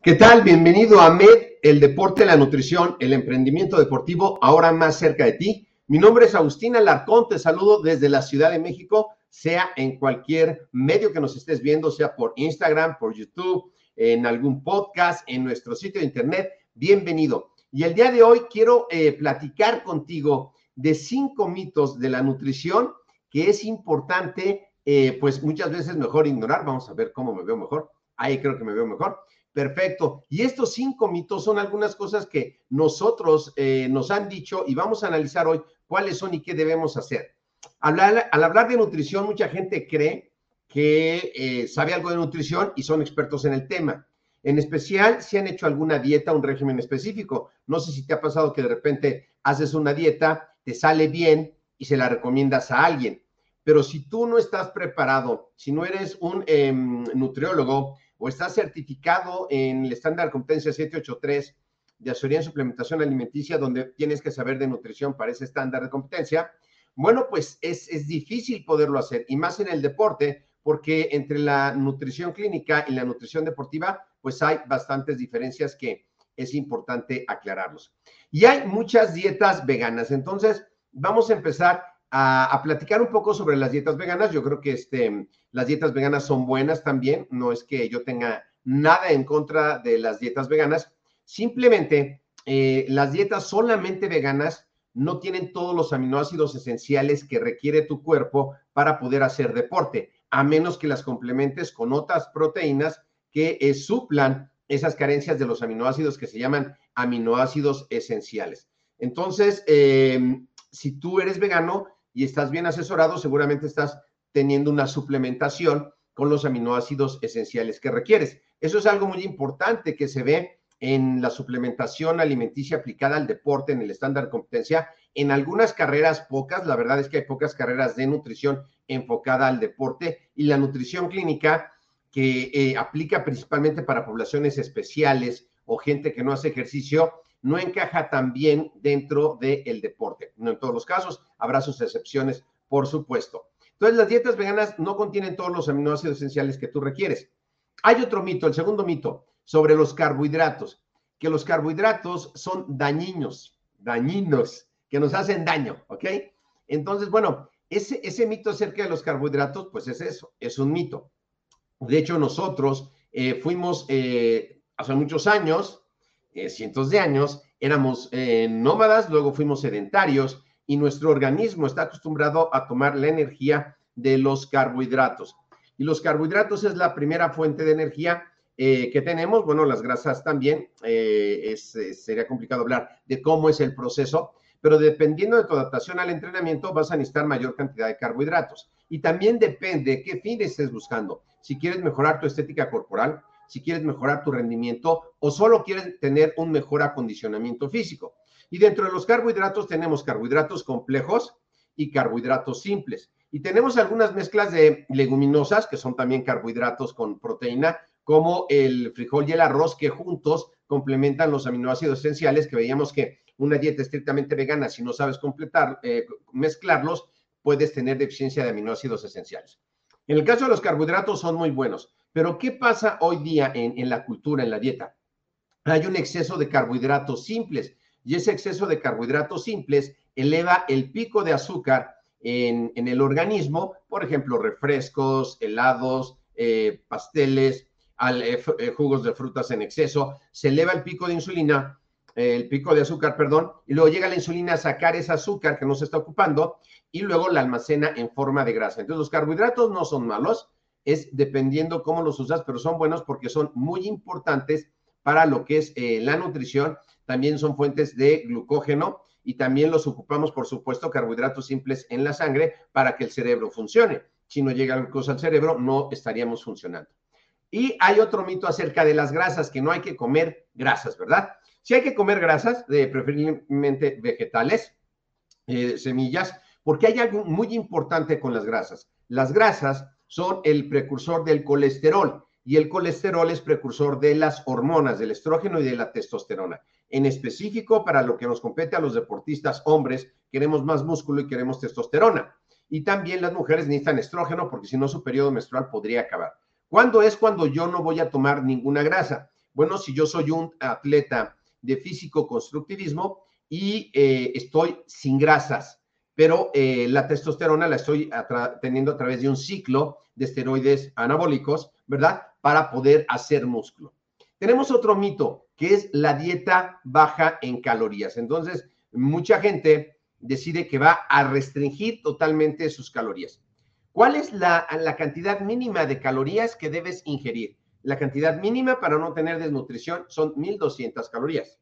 ¿Qué tal? Bienvenido a MED, el deporte, la nutrición, el emprendimiento deportivo, ahora más cerca de ti. Mi nombre es Agustina Larcón, te saludo desde la Ciudad de México, sea en cualquier medio que nos estés viendo, sea por Instagram, por YouTube, en algún podcast, en nuestro sitio de internet. Bienvenido. Y el día de hoy quiero eh, platicar contigo de cinco mitos de la nutrición que es importante, eh, pues muchas veces mejor ignorar. Vamos a ver cómo me veo mejor. Ahí creo que me veo mejor. Perfecto. Y estos cinco mitos son algunas cosas que nosotros eh, nos han dicho y vamos a analizar hoy cuáles son y qué debemos hacer. al hablar de nutrición, mucha gente cree que eh, sabe algo de nutrición y son expertos en el tema. En especial si han hecho alguna dieta, un régimen específico. No sé si te ha pasado que de repente haces una dieta, te sale bien y se la recomiendas a alguien. Pero si tú no estás preparado, si no eres un em, nutriólogo, o estás certificado en el estándar competencia 783 de asesoría en suplementación alimenticia, donde tienes que saber de nutrición para ese estándar de competencia, bueno, pues es, es difícil poderlo hacer, y más en el deporte, porque entre la nutrición clínica y la nutrición deportiva, pues hay bastantes diferencias que es importante aclararlos. Y hay muchas dietas veganas, entonces vamos a empezar a, platicar un poco sobre las dietas veganas. Yo creo que este, las dietas veganas son buenas también. No es que yo tenga nada en contra de las dietas veganas. Simplemente eh, las dietas solamente veganas no tienen todos los aminoácidos esenciales que requiere tu cuerpo para poder hacer deporte, a menos que las complementes con otras proteínas que eh, suplan esas carencias de los aminoácidos que se llaman aminoácidos esenciales. Entonces, eh, si tú eres vegano, y estás bien asesorado, seguramente estás teniendo una suplementación con los aminoácidos esenciales que requieres. Eso es algo muy importante que se ve en la suplementación alimenticia aplicada al deporte, en el estándar de competencia. En algunas carreras, pocas, la verdad es que hay pocas carreras de nutrición enfocada al deporte y la nutrición clínica que eh, aplica principalmente para poblaciones especiales o gente que no hace ejercicio, no encaja tan bien dentro del deporte. No en todos los casos, habrá sus excepciones, por supuesto. Entonces, las dietas veganas no contienen todos los aminoácidos esenciales que tú requieres. Hay otro mito, el segundo mito, sobre los carbohidratos, que los carbohidratos son dañinos, dañinos, que nos hacen daño, ¿ok? Entonces, bueno, ese, ese mito acerca de los carbohidratos, pues es eso, es un mito. De hecho, nosotros eh, fuimos eh, hace muchos años, eh, cientos de años, éramos eh, nómadas, luego fuimos sedentarios y nuestro organismo está acostumbrado a tomar la energía de los carbohidratos. Y los carbohidratos es la primera fuente de energía eh, que tenemos. Bueno, las grasas también. sería complicado hablar de cómo es el proceso, pero dependiendo de tu adaptación al entrenamiento vas a necesitar mayor cantidad de carbohidratos. Y también depende de qué fin estés buscando. Si quieres mejorar tu estética corporal, si quieres mejorar tu rendimiento o solo quieres tener un mejor acondicionamiento físico. Y dentro de los carbohidratos tenemos carbohidratos complejos y carbohidratos simples. Y tenemos algunas mezclas de leguminosas, que son también carbohidratos con proteína, como el frijol y el arroz, que juntos complementan los aminoácidos esenciales que veíamos que una dieta estrictamente vegana, si no sabes completar, eh, mezclarlos, puedes tener deficiencia de aminoácidos esenciales. En el caso de los carbohidratos son muy buenos, pero ¿qué pasa hoy día en, la cultura, en la dieta? Hay un exceso de carbohidratos simples y ese exceso de carbohidratos simples eleva el pico de azúcar en, el organismo, por ejemplo, refrescos, helados, eh, pasteles, eh, eh, jugos de frutas en exceso, se eleva el pico de insulina, el pico de azúcar, perdón, y luego llega la insulina a sacar ese azúcar que no se está ocupando y luego la almacena en forma de grasa. Entonces los carbohidratos no son malos, es dependiendo cómo los usas, pero son buenos porque son muy importantes para lo que es la nutrición. También son fuentes de glucógeno y también los ocupamos, por supuesto, carbohidratos simples en la sangre para que el cerebro funcione. Si no llega glucosa al cerebro, no estaríamos funcionando. Y hay otro mito acerca de las grasas, que no hay que comer grasas, ¿verdad? Si hay que comer grasas, de preferiblemente vegetales, eh, semillas, porque hay algo muy importante con las grasas. Las grasas son el precursor del colesterol y el colesterol es precursor de las hormonas, del estrógeno y de la testosterona. En específico, para lo que nos compete a los deportistas hombres, queremos más músculo y queremos testosterona. Y también las mujeres necesitan estrógeno porque si no su periodo menstrual podría acabar. ¿Cuándo es cuando yo no voy a tomar ninguna grasa? Bueno, si yo soy un atleta de físico constructivismo y eh, estoy sin grasas, pero eh, la testosterona la estoy teniendo a través de un ciclo de esteroides anabólicos, ¿verdad? Para poder hacer músculo. Tenemos otro mito, que es la dieta baja en calorías. Entonces, mucha gente decide que va a restringir totalmente sus calorías. ¿Cuál es la, la, cantidad mínima de calorías que debes ingerir? La cantidad mínima para no tener desnutrición son 1200 calorías.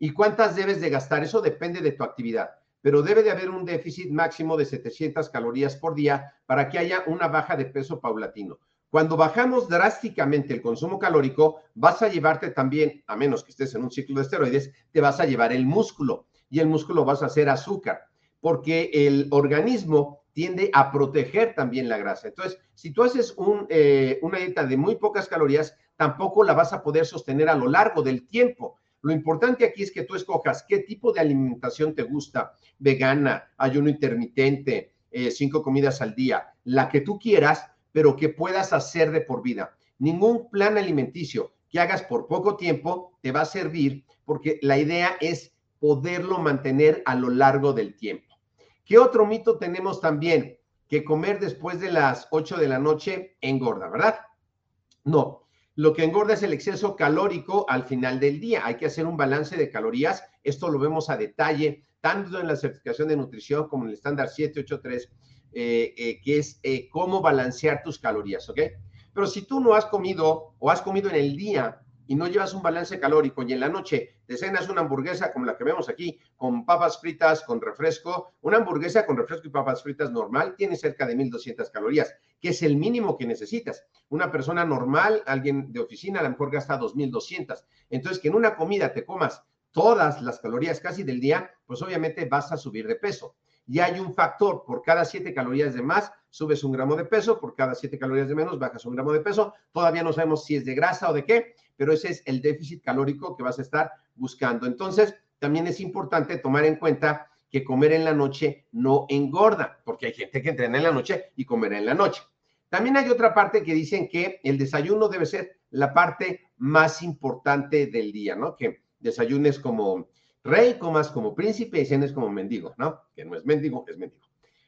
¿Y cuántas debes de gastar? Eso depende de tu actividad pero debe de haber un déficit máximo de 700 calorías por día para que haya una baja de peso paulatino. Cuando bajamos drásticamente el consumo calórico, vas a llevarte también, a menos que estés en un ciclo de esteroides, te vas a llevar el músculo y el músculo vas a hacer azúcar, porque el organismo tiende a proteger también la grasa. Entonces, si tú haces eh, una dieta de muy pocas calorías, tampoco la vas a poder sostener a lo largo del tiempo. Lo importante aquí es que tú escojas qué tipo de alimentación te gusta, vegana, ayuno intermitente, eh, cinco comidas al día, la que tú quieras, pero que puedas hacer de por vida. Ningún plan alimenticio que hagas por poco tiempo te va a servir porque la idea es poderlo mantener a lo largo del tiempo. ¿Qué otro mito tenemos también? Que comer después de las 8 de la noche engorda, ¿verdad? No, lo que engorda es el exceso calórico al final del día. Hay que hacer un balance de calorías. Esto lo vemos a detalle, tanto en la certificación de nutrición como en el estándar 783, eh, eh, que es eh, cómo balancear tus calorías, ¿ok? Pero si tú no has comido o has comido en el día y no llevas un balance calórico y en la noche te cenas una hamburguesa como la que vemos aquí, con papas fritas, con refresco, una hamburguesa con refresco y papas fritas normal tiene cerca de 1200 calorías, que es el mínimo que necesitas. Una persona normal, alguien de oficina, a lo mejor gasta 2200. Entonces, que en una comida te comas todas las calorías casi del día, pues obviamente vas a subir de peso. Y hay un factor, por cada 7 calorías de más, subes un gramo de peso, por cada 7 calorías de menos, bajas un gramo de peso. Todavía no sabemos si es de grasa o de qué, pero ese es el déficit calórico que vas a estar buscando. Entonces, también es importante tomar en cuenta que comer en la noche no engorda, porque hay gente que entrena en la noche y comerá en la noche. También hay otra parte que dicen que el desayuno debe ser la parte más importante del día, ¿no? Que desayunes como rey, comas como príncipe y cenes como mendigo, ¿no? Que no es mendigo, es mendigo.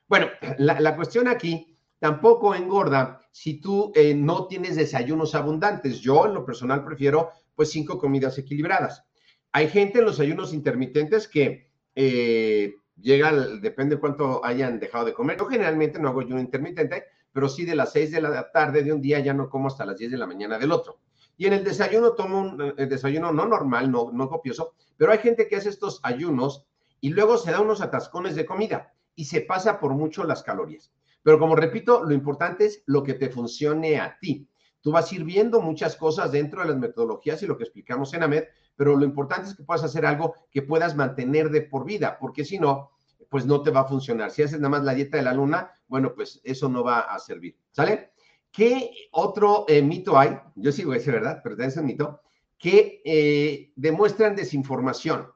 Bueno, la, cuestión aquí tampoco engorda si tú eh, no tienes desayunos abundantes. Yo en lo personal prefiero pues cinco comidas equilibradas. Hay gente en los ayunos intermitentes que eh, llega, depende de cuánto hayan dejado de comer. Yo generalmente no hago ayuno intermitente, pero sí de las seis de la tarde de un día ya no como hasta las 10 de la mañana del otro. Y en el desayuno tomo un eh, desayuno no normal, no, no copioso, pero hay gente que hace estos ayunos y luego se da unos atascones de comida y se pasa por mucho las calorías. Pero como repito, lo importante es lo que te funcione a ti. Tú vas a ir viendo muchas cosas dentro de las metodologías y lo que explicamos en AMED, pero lo importante es que puedas hacer algo que puedas mantener de por vida, porque si no, pues no te va a funcionar. Si haces nada más la dieta de la luna, bueno, pues eso no va a servir. ¿Sale? ¿Qué otro eh, mito hay? Yo a decir verdad, pero es un mito, que eh, demuestran desinformación,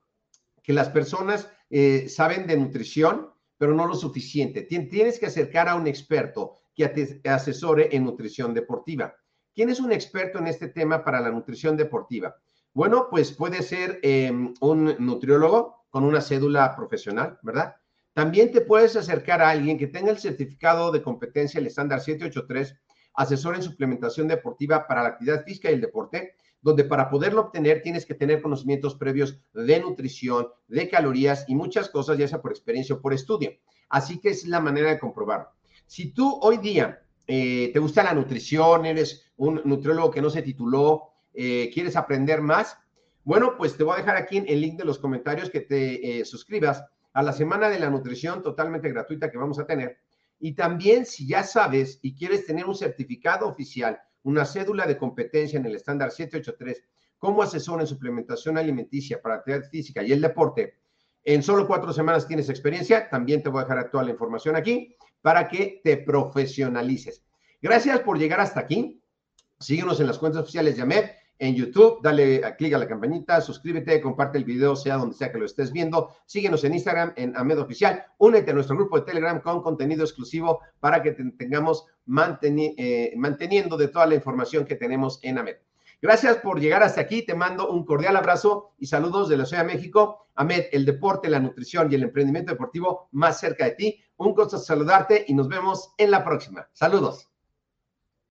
que las personas eh, saben de nutrición, pero no lo suficiente. Tienes que acercar a un experto que asesore en nutrición deportiva. ¿Quién es un experto en este tema para la nutrición deportiva? Bueno, pues puede ser em, un nutriólogo con una cédula profesional, ¿verdad? También te puedes acercar a alguien que tenga el certificado de competencia, el estándar 783, asesor en suplementación deportiva para la actividad física y el deporte, donde para poderlo obtener tienes que tener conocimientos previos de nutrición, de calorías y muchas cosas, ya sea por experiencia o por estudio. Así que es la manera de comprobarlo. Si tú hoy día eh, te gusta la nutrición, eres un nutriólogo que no se tituló, eh, quieres aprender más, bueno, pues te voy a dejar aquí el link de los comentarios que te eh, suscribas a la semana de la nutrición totalmente gratuita que vamos a tener. Y también si ya sabes y quieres tener un certificado oficial una cédula de competencia en el estándar 783 como asesor en suplementación alimenticia para actividad física y el deporte, en solo cuatro semanas tienes experiencia, también te voy a dejar toda la información aquí para que te profesionalices. Gracias por llegar hasta aquí. Síguenos en las cuentas oficiales de AMED en YouTube, dale a clic a la campanita, suscríbete, comparte el video, sea donde sea que lo estés viendo. Síguenos en Instagram, en Amed Oficial. Únete a nuestro grupo de Telegram con contenido exclusivo para que tengamos eh, manteniendo de toda la información que tenemos en Amed. Gracias por llegar hasta aquí. Te mando un cordial abrazo y saludos de la Ciudad de México. Amed, el deporte, la nutrición y el emprendimiento deportivo más cerca de ti. Un gusto saludarte y nos vemos en la próxima. Saludos.